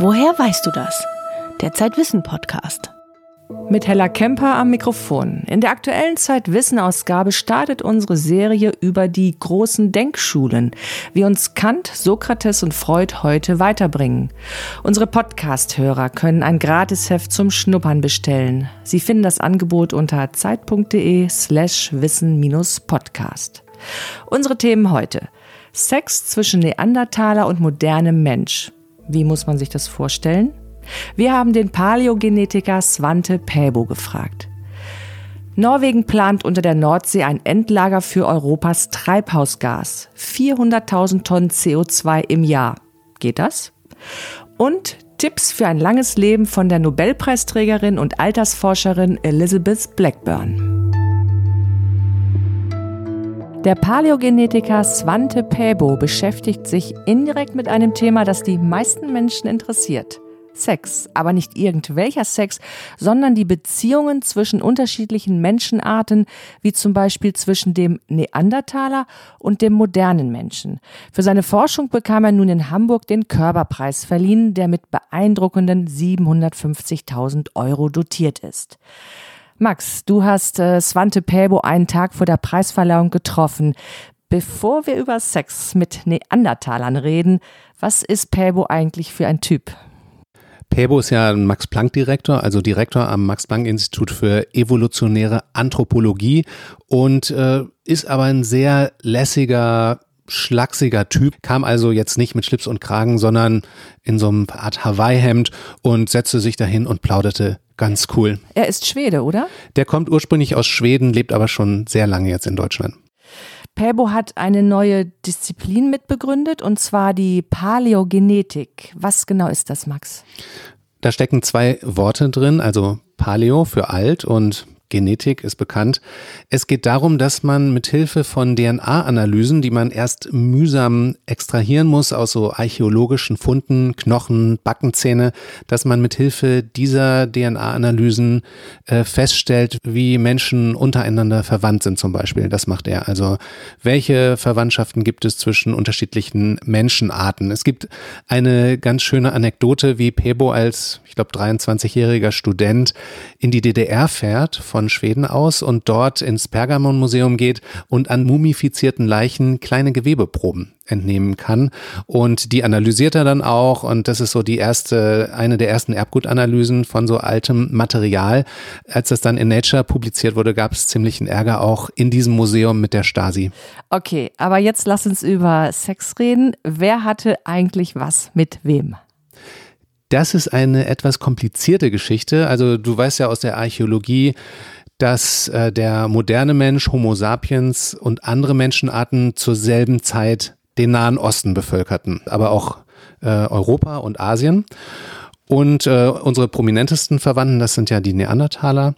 Woher weißt du das? Der Zeitwissen Podcast. Mit Hella Kemper am Mikrofon. In der aktuellen Zeitwissen-Ausgabe startet unsere Serie über die großen Denkschulen, wie uns Kant, Sokrates und Freud heute weiterbringen. Unsere Podcast-Hörer können ein Gratisheft zum Schnuppern bestellen. Sie finden das Angebot unter zeit.de slash wissen-podcast. Unsere Themen heute. Sex zwischen Neandertaler und modernem Mensch. Wie muss man sich das vorstellen? Wir haben den Paläogenetiker Svante Päbo gefragt. Norwegen plant unter der Nordsee ein Endlager für Europas Treibhausgas. 400.000 Tonnen CO2 im Jahr. Geht das? Und Tipps für ein langes Leben von der Nobelpreisträgerin und Altersforscherin Elizabeth Blackburn. Der Paläogenetiker Svante Päbo beschäftigt sich indirekt mit einem Thema, das die meisten Menschen interessiert. Sex, aber nicht irgendwelcher Sex, sondern die Beziehungen zwischen unterschiedlichen Menschenarten, wie zum Beispiel zwischen dem Neandertaler und dem modernen Menschen. Für seine Forschung bekam er nun in Hamburg den Körperpreis verliehen, der mit beeindruckenden 750.000 Euro dotiert ist. Max, du hast äh, Svante Päbo einen Tag vor der Preisverleihung getroffen. Bevor wir über Sex mit Neandertalern reden, was ist Päbo eigentlich für ein Typ? Päbo ist ja ein Max-Planck-Direktor, also Direktor am Max-Planck-Institut für evolutionäre Anthropologie und äh, ist aber ein sehr lässiger, schlachsiger Typ, kam also jetzt nicht mit Schlips und Kragen, sondern in so einem Art Hawaii-Hemd und setzte sich dahin und plauderte ganz cool. Er ist Schwede, oder? Der kommt ursprünglich aus Schweden, lebt aber schon sehr lange jetzt in Deutschland. Päbo hat eine neue Disziplin mitbegründet, und zwar die Paläogenetik. Was genau ist das, Max? Da stecken zwei Worte drin, also Paleo für alt und Genetik ist bekannt. Es geht darum, dass man mit Hilfe von DNA-Analysen, die man erst mühsam extrahieren muss aus so archäologischen Funden, Knochen, Backenzähne, dass man mit Hilfe dieser DNA-Analysen äh, feststellt, wie Menschen untereinander verwandt sind zum Beispiel. Das macht er. Also welche Verwandtschaften gibt es zwischen unterschiedlichen Menschenarten? Es gibt eine ganz schöne Anekdote, wie Pebo als, ich glaube, 23-jähriger Student in die DDR fährt von Schweden aus und dort ins Pergamon-Museum geht und an mumifizierten Leichen kleine Gewebeproben entnehmen kann. Und die analysiert er dann auch. Und das ist so die erste, eine der ersten Erbgutanalysen von so altem Material. Als das dann in Nature publiziert wurde, gab es ziemlichen Ärger auch in diesem Museum mit der Stasi. Okay, aber jetzt lass uns über Sex reden. Wer hatte eigentlich was mit wem? Das ist eine etwas komplizierte Geschichte. Also du weißt ja aus der Archäologie, dass äh, der moderne Mensch, Homo sapiens und andere Menschenarten zur selben Zeit den Nahen Osten bevölkerten, aber auch äh, Europa und Asien. Und äh, unsere prominentesten Verwandten, das sind ja die Neandertaler,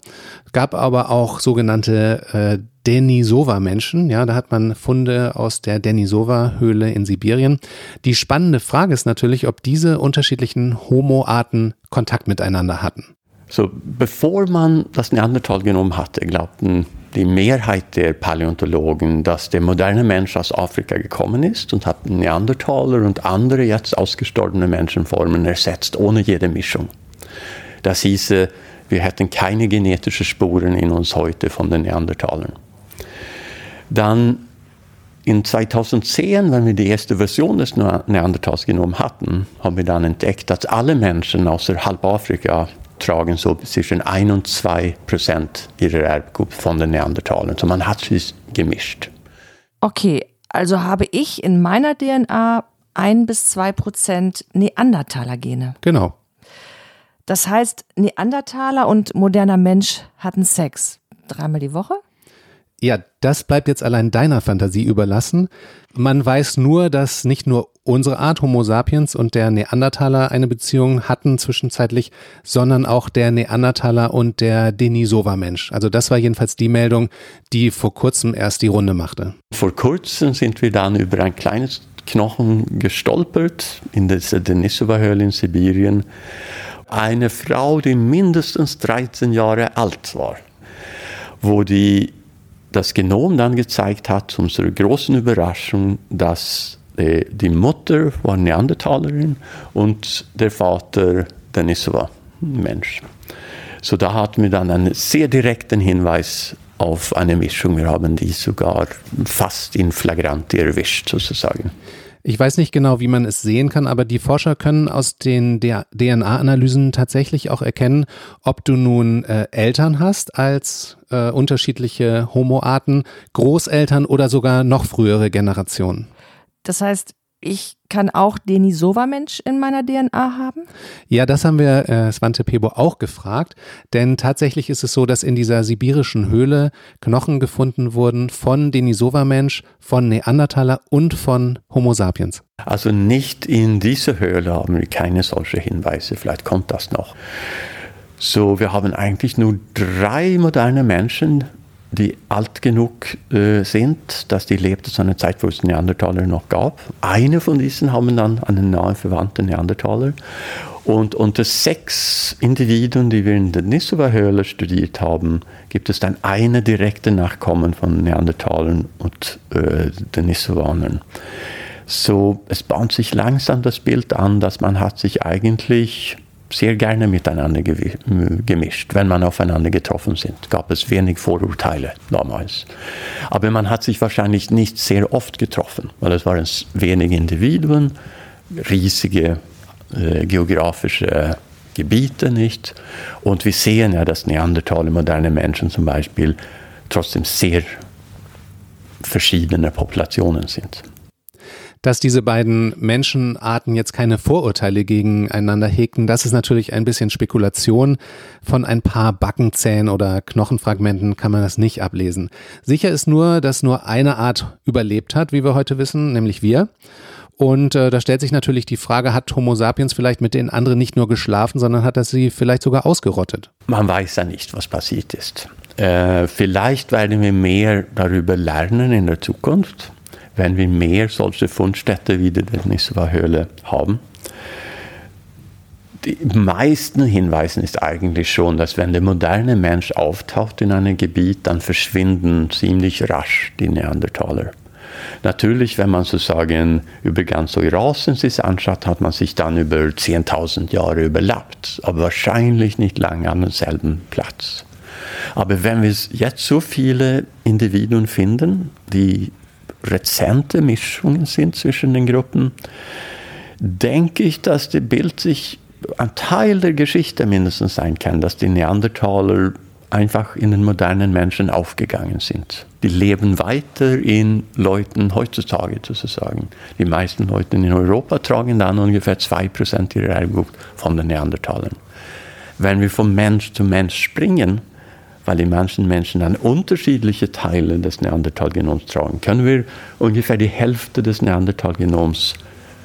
gab aber auch sogenannte äh, Denisova-Menschen. Ja, da hat man Funde aus der Denisova-Höhle in Sibirien. Die spannende Frage ist natürlich, ob diese unterschiedlichen Homo-Arten Kontakt miteinander hatten. So, bevor man das Neandertalgenom hatte, glaubten die Mehrheit der Paläontologen, dass der moderne Mensch aus Afrika gekommen ist und hat Neandertaler und andere jetzt ausgestorbene Menschenformen ersetzt, ohne jede Mischung. Das hieße, wir hätten keine genetischen Spuren in uns heute von den Neandertalern. Dann in 2010, wenn wir die erste Version des Neandertals genommen hatten, haben wir dann entdeckt, dass alle Menschen außerhalb Afrika tragen so zwischen 1 und 2 Prozent ihrer Erbgut von den Neandertalern. So man hat sich gemischt. Okay, also habe ich in meiner DNA 1 bis 2 Prozent Neandertaler-Gene. Genau. Das heißt, Neandertaler und moderner Mensch hatten Sex. Dreimal die Woche? Ja, das bleibt jetzt allein deiner Fantasie überlassen. Man weiß nur, dass nicht nur unsere Art Homo sapiens und der Neandertaler eine Beziehung hatten zwischenzeitlich, sondern auch der Neandertaler und der Denisova-Mensch. Also das war jedenfalls die Meldung, die vor kurzem erst die Runde machte. Vor kurzem sind wir dann über ein kleines Knochen gestolpert in der Denisova-Höhle in Sibirien. Eine Frau, die mindestens 13 Jahre alt war, wo die das Genom dann gezeigt hat, zu unserer großen Überraschung, dass die Mutter war Neandertalerin und der Vater Denisova, Mensch. So da hatten wir dann einen sehr direkten Hinweis auf eine Mischung. Wir haben die sogar fast in flagranti erwischt, sozusagen. Ich weiß nicht genau, wie man es sehen kann, aber die Forscher können aus den DNA-Analysen tatsächlich auch erkennen, ob du nun äh, Eltern hast als äh, unterschiedliche Homoarten, Großeltern oder sogar noch frühere Generationen. Das heißt, ich kann auch Denisova-Mensch in meiner DNA haben? Ja, das haben wir äh, Svante Pebo auch gefragt, denn tatsächlich ist es so, dass in dieser sibirischen Höhle Knochen gefunden wurden von Denisova-Mensch, von Neandertaler und von Homo sapiens. Also nicht in dieser Höhle haben wir keine solche Hinweise, vielleicht kommt das noch. So, wir haben eigentlich nur drei moderne Menschen die alt genug äh, sind, dass die lebten zu einer Zeit, wo es Neandertaler noch gab. Eine von diesen haben dann einen nahen Verwandten Neandertaler. Und unter sechs Individuen, die wir in der Nisova-Höhle studiert haben, gibt es dann eine direkte Nachkommen von Neandertalern und äh, den Nisovanern. So, es bahnt sich langsam das Bild an, dass man hat sich eigentlich sehr gerne miteinander gemischt, wenn man aufeinander getroffen sind. Gab es wenig Vorurteile damals. Aber man hat sich wahrscheinlich nicht sehr oft getroffen, weil es waren wenige Individuen, riesige äh, geografische Gebiete nicht. Und wir sehen ja, dass Neandertaler, moderne Menschen zum Beispiel, trotzdem sehr verschiedene Populationen sind dass diese beiden Menschenarten jetzt keine Vorurteile gegeneinander hegten, das ist natürlich ein bisschen Spekulation. Von ein paar Backenzähnen oder Knochenfragmenten kann man das nicht ablesen. Sicher ist nur, dass nur eine Art überlebt hat, wie wir heute wissen, nämlich wir. Und äh, da stellt sich natürlich die Frage, hat Homo sapiens vielleicht mit den anderen nicht nur geschlafen, sondern hat er sie vielleicht sogar ausgerottet? Man weiß ja nicht, was passiert ist. Äh, vielleicht werden wir mehr darüber lernen in der Zukunft wenn wir mehr solche Fundstätte wie die Niswa-Höhle haben. Die meisten Hinweisen ist eigentlich schon, dass wenn der moderne Mensch auftaucht in einem Gebiet, dann verschwinden ziemlich rasch die Neandertaler. Natürlich, wenn man sozusagen über ganz Eurasien sich anschaut, hat man sich dann über 10.000 Jahre überlappt, aber wahrscheinlich nicht lange an demselben Platz. Aber wenn wir jetzt so viele Individuen finden, die rezente Mischungen sind zwischen den Gruppen, denke ich, dass das Bild sich ein Teil der Geschichte mindestens sein kann, dass die Neandertaler einfach in den modernen Menschen aufgegangen sind. Die leben weiter in Leuten heutzutage sozusagen. Die meisten Leute in Europa tragen dann ungefähr 2% ihrer Erbgut von den Neandertalern. Wenn wir von Mensch zu Mensch springen, weil die manchen Menschen dann unterschiedliche Teile des Neandertalgenoms tragen, können wir ungefähr die Hälfte des Neandertalgenoms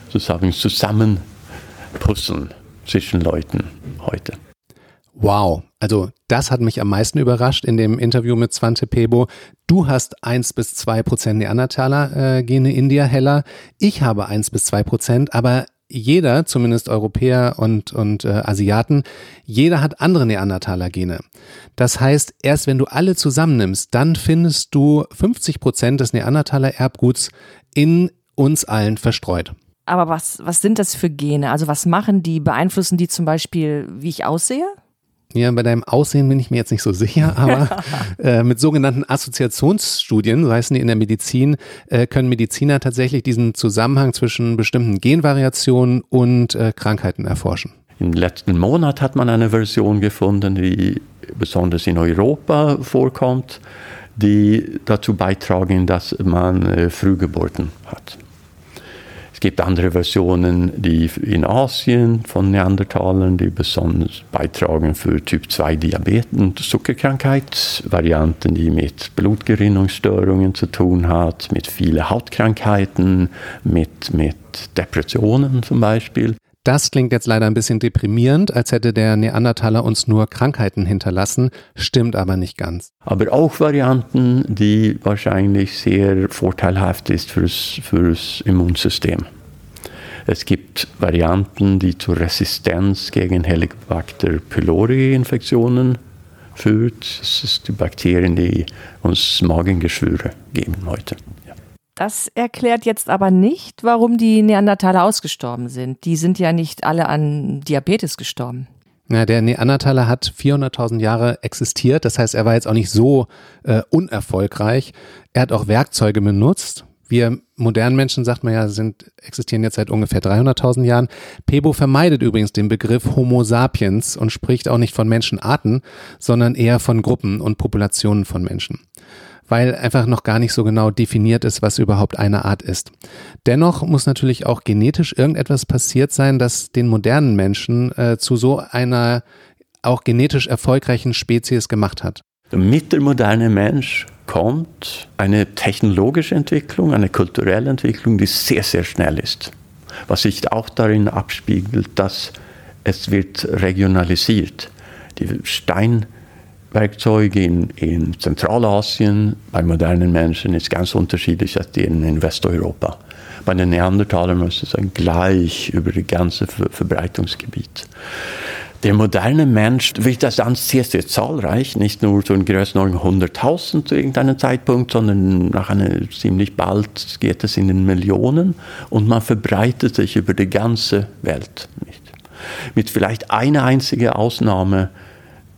sozusagen zusammenpuzzeln zwischen Leuten heute. Wow, also das hat mich am meisten überrascht in dem Interview mit Svante Pebo. Du hast 1 bis 2 Prozent Neandertaler-Gene äh, in dir, Heller. Ich habe 1 bis 2 Prozent, aber jeder, zumindest Europäer und, und äh, Asiaten, jeder hat andere Neandertaler-Gene. Das heißt, erst wenn du alle zusammennimmst, dann findest du 50 Prozent des Neandertaler-Erbguts in uns allen verstreut. Aber was, was sind das für Gene? Also was machen die? Beeinflussen die zum Beispiel, wie ich aussehe? Ja, bei deinem Aussehen bin ich mir jetzt nicht so sicher, aber äh, mit sogenannten Assoziationsstudien, so heißen die in der Medizin, äh, können Mediziner tatsächlich diesen Zusammenhang zwischen bestimmten Genvariationen und äh, Krankheiten erforschen. Im letzten Monat hat man eine Version gefunden, die besonders in Europa vorkommt, die dazu beitragen, dass man äh, Frühgeburten hat. Es gibt andere Versionen, die in Asien von Neandertalern, die besonders beitragen für Typ 2 Diabetes und Zuckerkrankheit, Varianten, die mit Blutgerinnungsstörungen zu tun hat, mit vielen Hautkrankheiten, mit, mit Depressionen zum Beispiel. Das klingt jetzt leider ein bisschen deprimierend, als hätte der Neandertaler uns nur Krankheiten hinterlassen, stimmt aber nicht ganz. Aber auch Varianten, die wahrscheinlich sehr vorteilhaft ist fürs, fürs Immunsystem. Es gibt Varianten, die zur Resistenz gegen Helicobacter pylori Infektionen führt. Das sind die Bakterien, die uns Magengeschwüre geben heute. Das erklärt jetzt aber nicht, warum die Neandertaler ausgestorben sind. Die sind ja nicht alle an Diabetes gestorben. Ja, der Neandertaler hat 400.000 Jahre existiert. Das heißt, er war jetzt auch nicht so äh, unerfolgreich. Er hat auch Werkzeuge benutzt. Wir modernen Menschen, sagt man ja, sind, existieren jetzt seit ungefähr 300.000 Jahren. Pebo vermeidet übrigens den Begriff Homo sapiens und spricht auch nicht von Menschenarten, sondern eher von Gruppen und Populationen von Menschen weil einfach noch gar nicht so genau definiert ist, was überhaupt eine Art ist. Dennoch muss natürlich auch genetisch irgendetwas passiert sein, das den modernen Menschen äh, zu so einer auch genetisch erfolgreichen Spezies gemacht hat. Der moderne Mensch kommt eine technologische Entwicklung, eine kulturelle Entwicklung, die sehr, sehr schnell ist. Was sich auch darin abspiegelt, dass es wird regionalisiert. Die Stein Werkzeuge in, in Zentralasien bei modernen Menschen ist ganz unterschiedlich als die in, Westeuropa. Bei den Neandertalern muss es gleich über das ganze Ver Verbreitungsgebiet. Der moderne Mensch wird das dann sehr, zahlreich, nicht nur so in Größenordnung 100.000 zu irgendeinem Zeitpunkt, sondern nach einer ziemlich bald geht es in den Millionen und man verbreitet sich über die ganze Welt. Nicht? Mit vielleicht einer einzigen Ausnahme,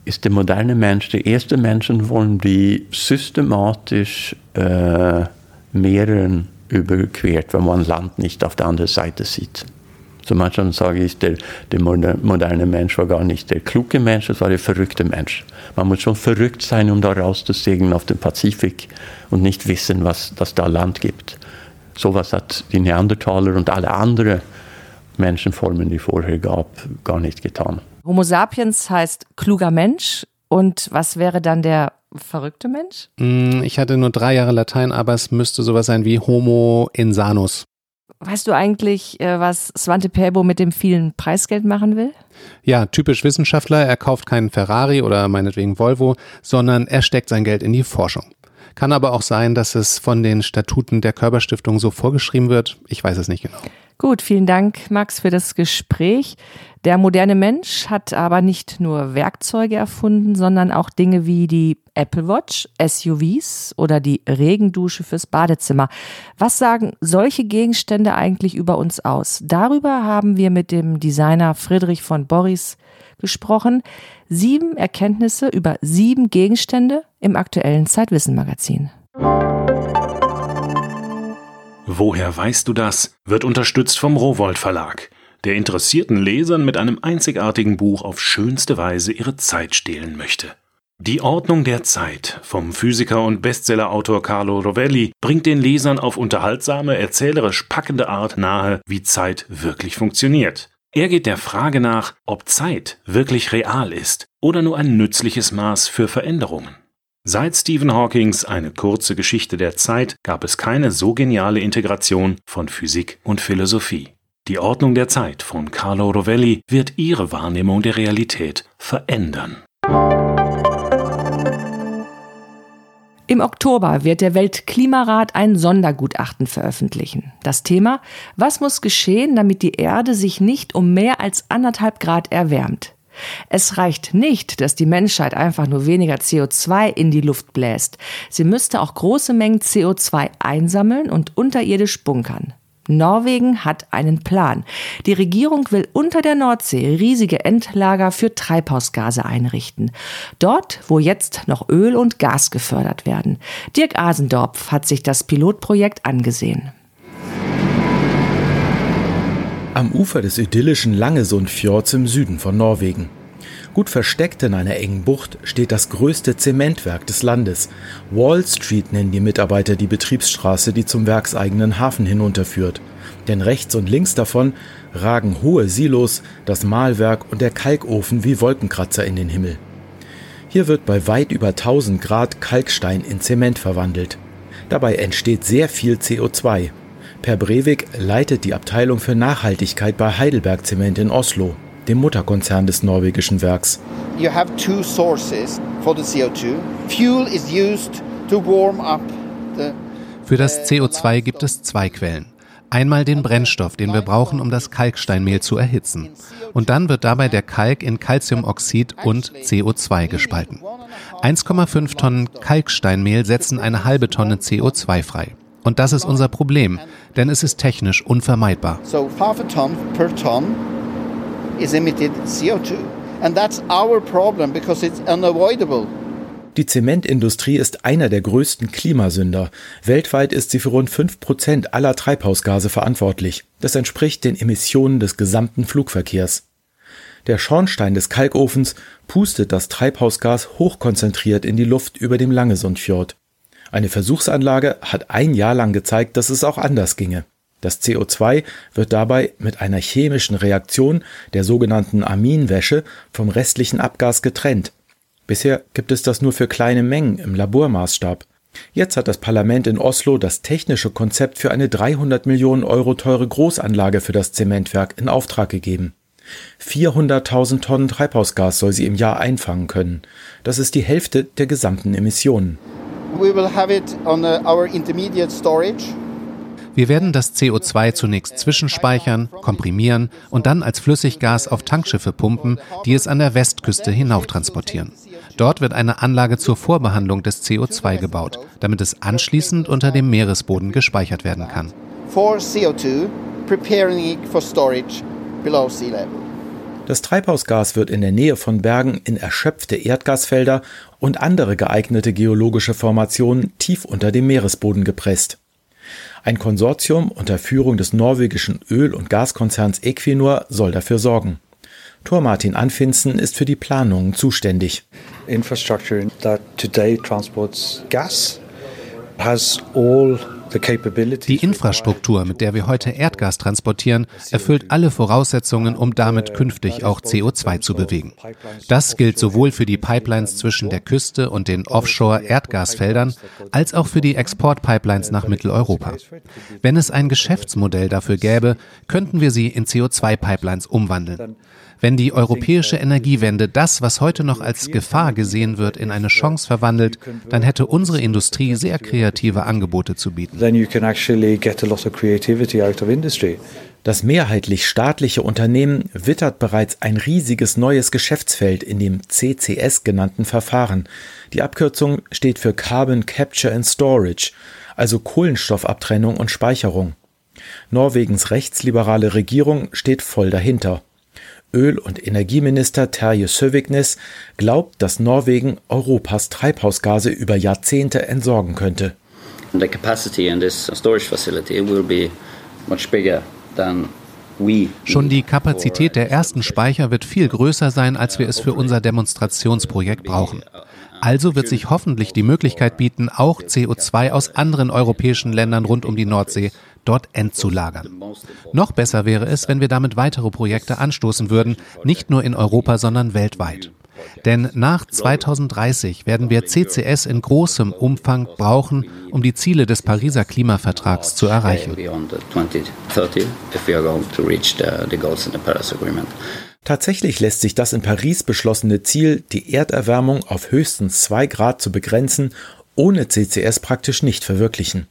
ist der moderne Mensch der erste Menschenform, die systematisch äh, Meeren überquert, wenn man Land nicht auf der anderen Seite sieht. So manchmal sage ich, der, der moderne Mensch war gar nicht der kluge Mensch, es war der verrückte Mensch. Man muss schon verrückt sein, um da rauszusegeln auf den Pazifik und nicht wissen, was das da Land gibt. Sowas hat die Neandertaler und alle anderen Menschenformen, die vorher gab, gar nicht getan. Homo sapiens heißt kluger Mensch. Und was wäre dann der verrückte Mensch? Mm, ich hatte nur drei Jahre Latein, aber es müsste sowas sein wie Homo insanus. Weißt du eigentlich, äh, was Svante Pääbo mit dem vielen Preisgeld machen will? Ja, typisch Wissenschaftler. Er kauft keinen Ferrari oder meinetwegen Volvo, sondern er steckt sein Geld in die Forschung. Kann aber auch sein, dass es von den Statuten der Körperstiftung so vorgeschrieben wird. Ich weiß es nicht genau. Gut, vielen Dank, Max, für das Gespräch. Der moderne Mensch hat aber nicht nur Werkzeuge erfunden, sondern auch Dinge wie die Apple Watch, SUVs oder die Regendusche fürs Badezimmer. Was sagen solche Gegenstände eigentlich über uns aus? Darüber haben wir mit dem Designer Friedrich von Boris gesprochen. Sieben Erkenntnisse über sieben Gegenstände im aktuellen Zeitwissen Magazin. Woher weißt du das? wird unterstützt vom Rowold Verlag, der interessierten Lesern mit einem einzigartigen Buch auf schönste Weise ihre Zeit stehlen möchte. Die Ordnung der Zeit vom Physiker und Bestsellerautor Carlo Rovelli bringt den Lesern auf unterhaltsame, erzählerisch packende Art nahe, wie Zeit wirklich funktioniert. Er geht der Frage nach, ob Zeit wirklich real ist oder nur ein nützliches Maß für Veränderungen. Seit Stephen Hawkings Eine kurze Geschichte der Zeit gab es keine so geniale Integration von Physik und Philosophie. Die Ordnung der Zeit von Carlo Rovelli wird ihre Wahrnehmung der Realität verändern. Im Oktober wird der Weltklimarat ein Sondergutachten veröffentlichen. Das Thema, was muss geschehen, damit die Erde sich nicht um mehr als anderthalb Grad erwärmt? Es reicht nicht, dass die Menschheit einfach nur weniger CO2 in die Luft bläst. Sie müsste auch große Mengen CO2 einsammeln und unterirdisch bunkern. Norwegen hat einen Plan. Die Regierung will unter der Nordsee riesige Endlager für Treibhausgase einrichten. Dort, wo jetzt noch Öl und Gas gefördert werden. Dirk Asendorf hat sich das Pilotprojekt angesehen. Am Ufer des idyllischen Langesundfjords im Süden von Norwegen. Gut versteckt in einer engen Bucht steht das größte Zementwerk des Landes. Wall Street nennen die Mitarbeiter die Betriebsstraße, die zum werkseigenen Hafen hinunterführt. Denn rechts und links davon ragen hohe Silos, das Mahlwerk und der Kalkofen wie Wolkenkratzer in den Himmel. Hier wird bei weit über 1000 Grad Kalkstein in Zement verwandelt. Dabei entsteht sehr viel CO2. Per Breivik leitet die Abteilung für Nachhaltigkeit bei Heidelberg Zement in Oslo, dem Mutterkonzern des norwegischen Werks. You have two sources for the CO2. Fuel is used to warm up the Für das CO2 gibt es zwei Quellen. Einmal den Brennstoff, den wir brauchen, um das Kalksteinmehl zu erhitzen. Und dann wird dabei der Kalk in Calciumoxid und CO2 gespalten. 1,5 Tonnen Kalksteinmehl setzen eine halbe Tonne CO2 frei. Und das ist unser Problem, denn es ist technisch unvermeidbar. So half a ton per ton is emitted CO2. And that's our problem because it's unavoidable. Die Zementindustrie ist einer der größten Klimasünder. Weltweit ist sie für rund 5% aller Treibhausgase verantwortlich. Das entspricht den Emissionen des gesamten Flugverkehrs. Der Schornstein des Kalkofens pustet das Treibhausgas hochkonzentriert in die Luft über dem Langesundfjord. Eine Versuchsanlage hat ein Jahr lang gezeigt, dass es auch anders ginge. Das CO2 wird dabei mit einer chemischen Reaktion, der sogenannten Aminwäsche, vom restlichen Abgas getrennt. Bisher gibt es das nur für kleine Mengen im Labormaßstab. Jetzt hat das Parlament in Oslo das technische Konzept für eine 300 Millionen Euro teure Großanlage für das Zementwerk in Auftrag gegeben. 400.000 Tonnen Treibhausgas soll sie im Jahr einfangen können. Das ist die Hälfte der gesamten Emissionen. We will have it on uh, our intermediate storage. Wir werden das CO2 zunächst zwischenspeichern, komprimieren und dann als Flüssiggas auf Tankschiffe pumpen, die es an der Westküste hinauftransportieren. Dort wird eine Anlage zur Vorbehandlung des CO2 gebaut, damit es anschließend unter dem Meeresboden gespeichert werden kann. For CO2, preparing it for storage below sea level. Das Treibhausgas wird in der Nähe von Bergen in erschöpfte Erdgasfelder und andere geeignete geologische Formationen tief unter dem Meeresboden gepresst. Ein Konsortium unter Führung des norwegischen Öl- und Gaskonzerns Equinor soll dafür sorgen. Thor Martin Anfinsen ist für die Planungen zuständig. Infrastructure that today transports gas has all die Infrastruktur, mit der wir heute Erdgas transportieren, erfüllt alle Voraussetzungen, um damit künftig auch CO2 zu bewegen. Das gilt sowohl für die Pipelines zwischen der Küste und den Offshore-Erdgasfeldern als auch für die Exportpipelines nach Mitteleuropa. Wenn es ein Geschäftsmodell dafür gäbe, könnten wir sie in CO2-Pipelines umwandeln. Wenn die europäische Energiewende das, was heute noch als Gefahr gesehen wird, in eine Chance verwandelt, dann hätte unsere Industrie sehr kreative Angebote zu bieten. Das mehrheitlich staatliche Unternehmen wittert bereits ein riesiges neues Geschäftsfeld in dem CCS genannten Verfahren. Die Abkürzung steht für Carbon Capture and Storage, also Kohlenstoffabtrennung und Speicherung. Norwegens rechtsliberale Regierung steht voll dahinter. Öl- und Energieminister Terje Søviknes glaubt, dass Norwegen Europas Treibhausgase über Jahrzehnte entsorgen könnte. The capacity in this storage facility will be much bigger than Schon die Kapazität der ersten Speicher wird viel größer sein, als wir es für unser Demonstrationsprojekt brauchen. Also wird sich hoffentlich die Möglichkeit bieten, auch CO2 aus anderen europäischen Ländern rund um die Nordsee dort entzulagern. Noch besser wäre es, wenn wir damit weitere Projekte anstoßen würden, nicht nur in Europa, sondern weltweit. Denn nach 2030 werden wir CCS in großem Umfang brauchen, um die Ziele des Pariser Klimavertrags zu erreichen. Tatsächlich lässt sich das in Paris beschlossene Ziel, die Erderwärmung auf höchstens zwei Grad zu begrenzen, ohne CCS praktisch nicht verwirklichen.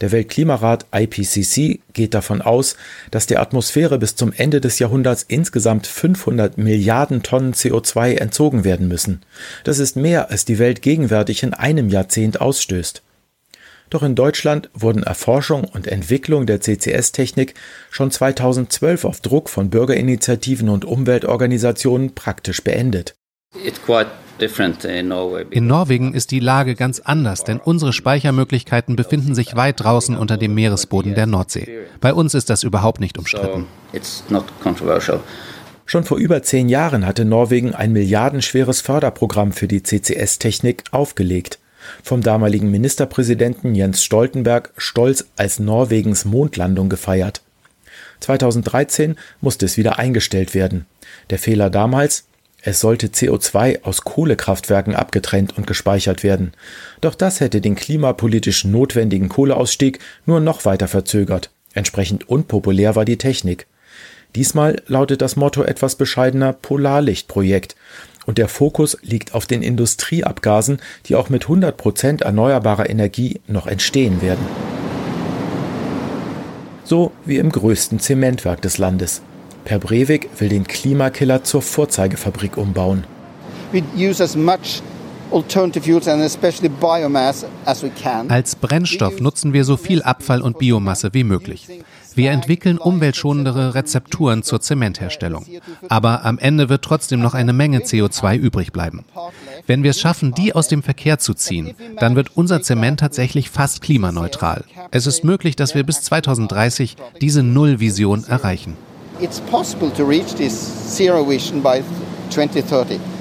Der Weltklimarat IPCC geht davon aus, dass der Atmosphäre bis zum Ende des Jahrhunderts insgesamt 500 Milliarden Tonnen CO2 entzogen werden müssen. Das ist mehr, als die Welt gegenwärtig in einem Jahrzehnt ausstößt. Doch in Deutschland wurden Erforschung und Entwicklung der CCS-Technik schon 2012 auf Druck von Bürgerinitiativen und Umweltorganisationen praktisch beendet. In Norwegen ist die Lage ganz anders, denn unsere Speichermöglichkeiten befinden sich weit draußen unter dem Meeresboden der Nordsee. Bei uns ist das überhaupt nicht umstritten. Schon vor über zehn Jahren hatte Norwegen ein milliardenschweres Förderprogramm für die CCS-Technik aufgelegt. Vom damaligen Ministerpräsidenten Jens Stoltenberg stolz als Norwegens Mondlandung gefeiert. 2013 musste es wieder eingestellt werden. Der Fehler damals, es sollte CO2 aus Kohlekraftwerken abgetrennt und gespeichert werden. Doch das hätte den klimapolitisch notwendigen Kohleausstieg nur noch weiter verzögert. Entsprechend unpopulär war die Technik. Diesmal lautet das Motto etwas bescheidener Polarlichtprojekt. Und der Fokus liegt auf den Industrieabgasen, die auch mit 100 Prozent erneuerbarer Energie noch entstehen werden. So wie im größten Zementwerk des Landes. Per Breivik will den Klimakiller zur Vorzeigefabrik umbauen. Als Brennstoff nutzen wir so viel Abfall und Biomasse wie möglich. Wir entwickeln umweltschonendere Rezepturen zur Zementherstellung. Aber am Ende wird trotzdem noch eine Menge CO2 übrig bleiben. Wenn wir es schaffen, die aus dem Verkehr zu ziehen, dann wird unser Zement tatsächlich fast klimaneutral. Es ist möglich, dass wir bis 2030 diese Nullvision erreichen. It's possible to reach this zero vision by 2030.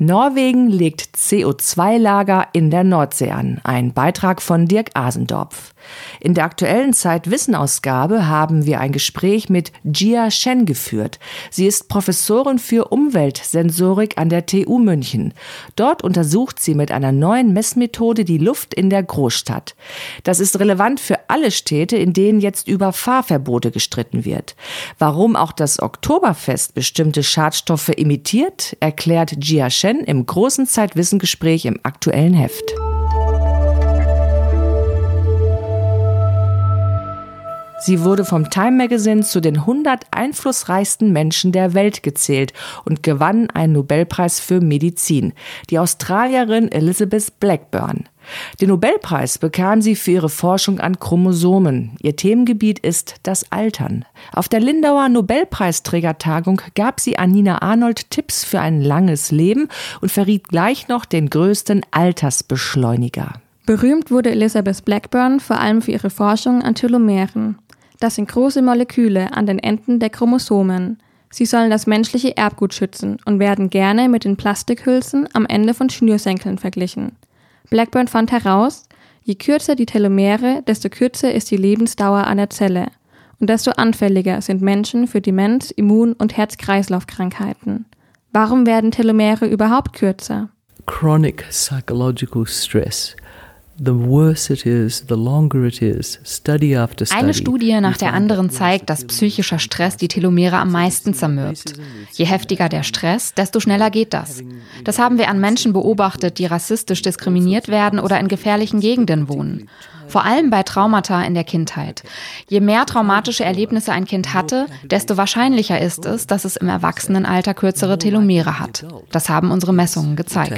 Norwegen legt CO2-Lager in der Nordsee an. Ein Beitrag von Dirk Asendorf. In der aktuellen Zeit-Wissen-Ausgabe haben wir ein Gespräch mit Jia Shen geführt. Sie ist Professorin für Umweltsensorik an der TU München. Dort untersucht sie mit einer neuen Messmethode die Luft in der Großstadt. Das ist relevant für alle Städte, in denen jetzt über Fahrverbote gestritten wird. Warum auch das Oktoberfest bestimmte Schadstoffe imitiert, erklärt Jia Shen im großen Zeitwissengespräch im aktuellen Heft. Sie wurde vom Time Magazine zu den 100 einflussreichsten Menschen der Welt gezählt und gewann einen Nobelpreis für Medizin. Die Australierin Elizabeth Blackburn. Den Nobelpreis bekam sie für ihre Forschung an Chromosomen. Ihr Themengebiet ist das Altern. Auf der Lindauer Nobelpreisträgertagung gab sie Anina Arnold Tipps für ein langes Leben und verriet gleich noch den größten Altersbeschleuniger. Berühmt wurde Elizabeth Blackburn vor allem für ihre Forschung an Telomeren. Das sind große Moleküle an den Enden der Chromosomen. Sie sollen das menschliche Erbgut schützen und werden gerne mit den Plastikhülsen am Ende von Schnürsenkeln verglichen. Blackburn fand heraus, je kürzer die Telomere, desto kürzer ist die Lebensdauer einer Zelle und desto anfälliger sind Menschen für Demenz, Immun- und Herz-Kreislauf-Krankheiten. Warum werden Telomere überhaupt kürzer? Chronic psychological stress eine Studie nach der anderen zeigt, dass psychischer Stress die Telomere am meisten zermürbt. Je heftiger der Stress, desto schneller geht das. Das haben wir an Menschen beobachtet, die rassistisch diskriminiert werden oder in gefährlichen Gegenden wohnen vor allem bei Traumata in der Kindheit. Je mehr traumatische Erlebnisse ein Kind hatte, desto wahrscheinlicher ist es, dass es im Erwachsenenalter kürzere Telomere hat. Das haben unsere Messungen gezeigt.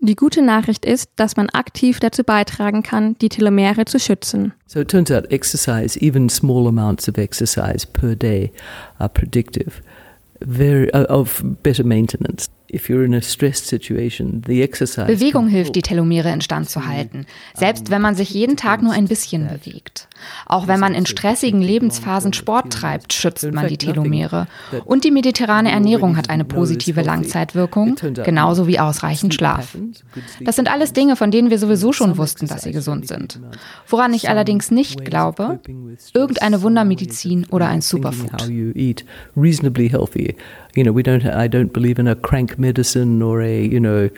Die gute Nachricht ist, dass man aktiv dazu beitragen kann, die Telomere zu schützen. So it turns out exercise, even small amounts of exercise per day are predictive very, uh, of better maintenance. Bewegung hilft, die Telomere instand zu halten, selbst wenn man sich jeden Tag nur ein bisschen bewegt. Auch wenn man in stressigen Lebensphasen Sport treibt, schützt man die Telomere. Und die mediterrane Ernährung hat eine positive Langzeitwirkung, genauso wie ausreichend Schlaf. Das sind alles Dinge, von denen wir sowieso schon wussten, dass sie gesund sind. Woran ich allerdings nicht glaube, irgendeine Wundermedizin oder ein Superfood you know, we don't, I don't believe in a crank medicine or a, you know,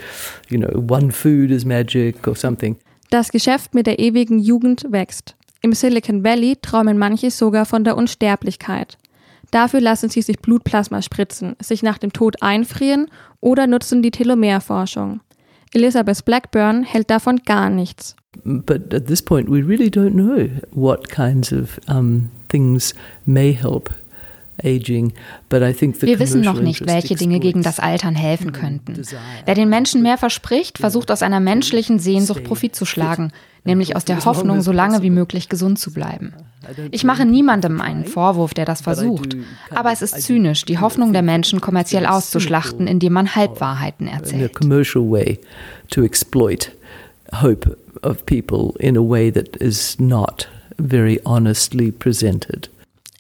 you know, one food is magic or something. Das Geschäft mit der ewigen Jugend wächst. Im Silicon Valley träumen manche sogar von der Unsterblichkeit. Dafür lassen sie sich Blutplasma spritzen, sich nach dem Tod einfrieren oder nutzen die Telomerforschung. Elizabeth Blackburn hält davon gar nichts. But at this point we really don't know what kinds of um, things may help wir wissen noch nicht, welche Dinge gegen das Altern helfen könnten. Wer den Menschen mehr verspricht, versucht aus einer menschlichen Sehnsucht Profit zu schlagen, nämlich aus der Hoffnung, so lange wie möglich gesund zu bleiben. Ich mache niemandem einen Vorwurf, der das versucht. Aber es ist zynisch, die Hoffnung der Menschen kommerziell auszuschlachten, indem man Halbwahrheiten erzählt. hope of people in a way that is not very honestly presented.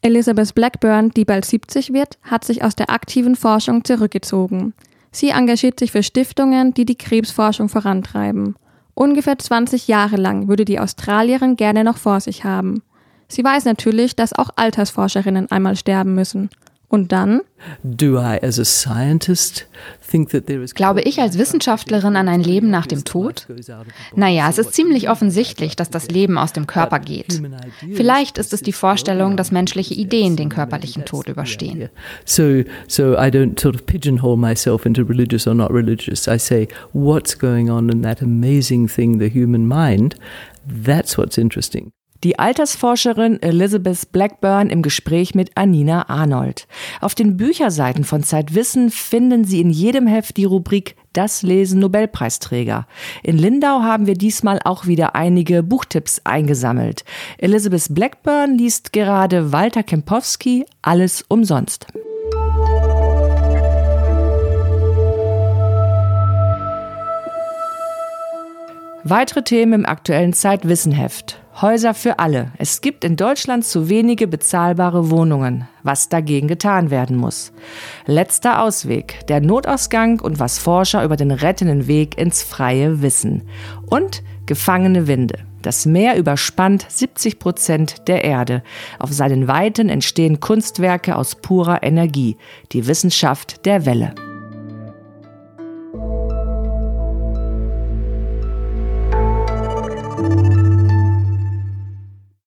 Elizabeth Blackburn, die bald 70 wird, hat sich aus der aktiven Forschung zurückgezogen. Sie engagiert sich für Stiftungen, die die Krebsforschung vorantreiben. Ungefähr 20 Jahre lang würde die Australierin gerne noch vor sich haben. Sie weiß natürlich, dass auch Altersforscherinnen einmal sterben müssen. Und dann? Glaube ich als Wissenschaftlerin an ein Leben nach dem Tod? Naja, es ist ziemlich offensichtlich, dass das Leben aus dem Körper geht. Vielleicht ist es die Vorstellung, dass menschliche Ideen den körperlichen Tod überstehen. So, so I don't sort of pigeonhole myself into religious or not religious. I say, what's going on in that amazing thing, the human mind? That's what's interesting. Die Altersforscherin Elizabeth Blackburn im Gespräch mit Anina Arnold. Auf den Bücherseiten von Zeitwissen finden Sie in jedem Heft die Rubrik Das Lesen Nobelpreisträger. In Lindau haben wir diesmal auch wieder einige Buchtipps eingesammelt. Elizabeth Blackburn liest gerade Walter Kempowski Alles umsonst. Weitere Themen im aktuellen Zeitwissenheft. Häuser für alle. Es gibt in Deutschland zu wenige bezahlbare Wohnungen. Was dagegen getan werden muss. Letzter Ausweg. Der Notausgang und was Forscher über den rettenden Weg ins Freie wissen. Und gefangene Winde. Das Meer überspannt 70 Prozent der Erde. Auf seinen Weiten entstehen Kunstwerke aus purer Energie. Die Wissenschaft der Welle.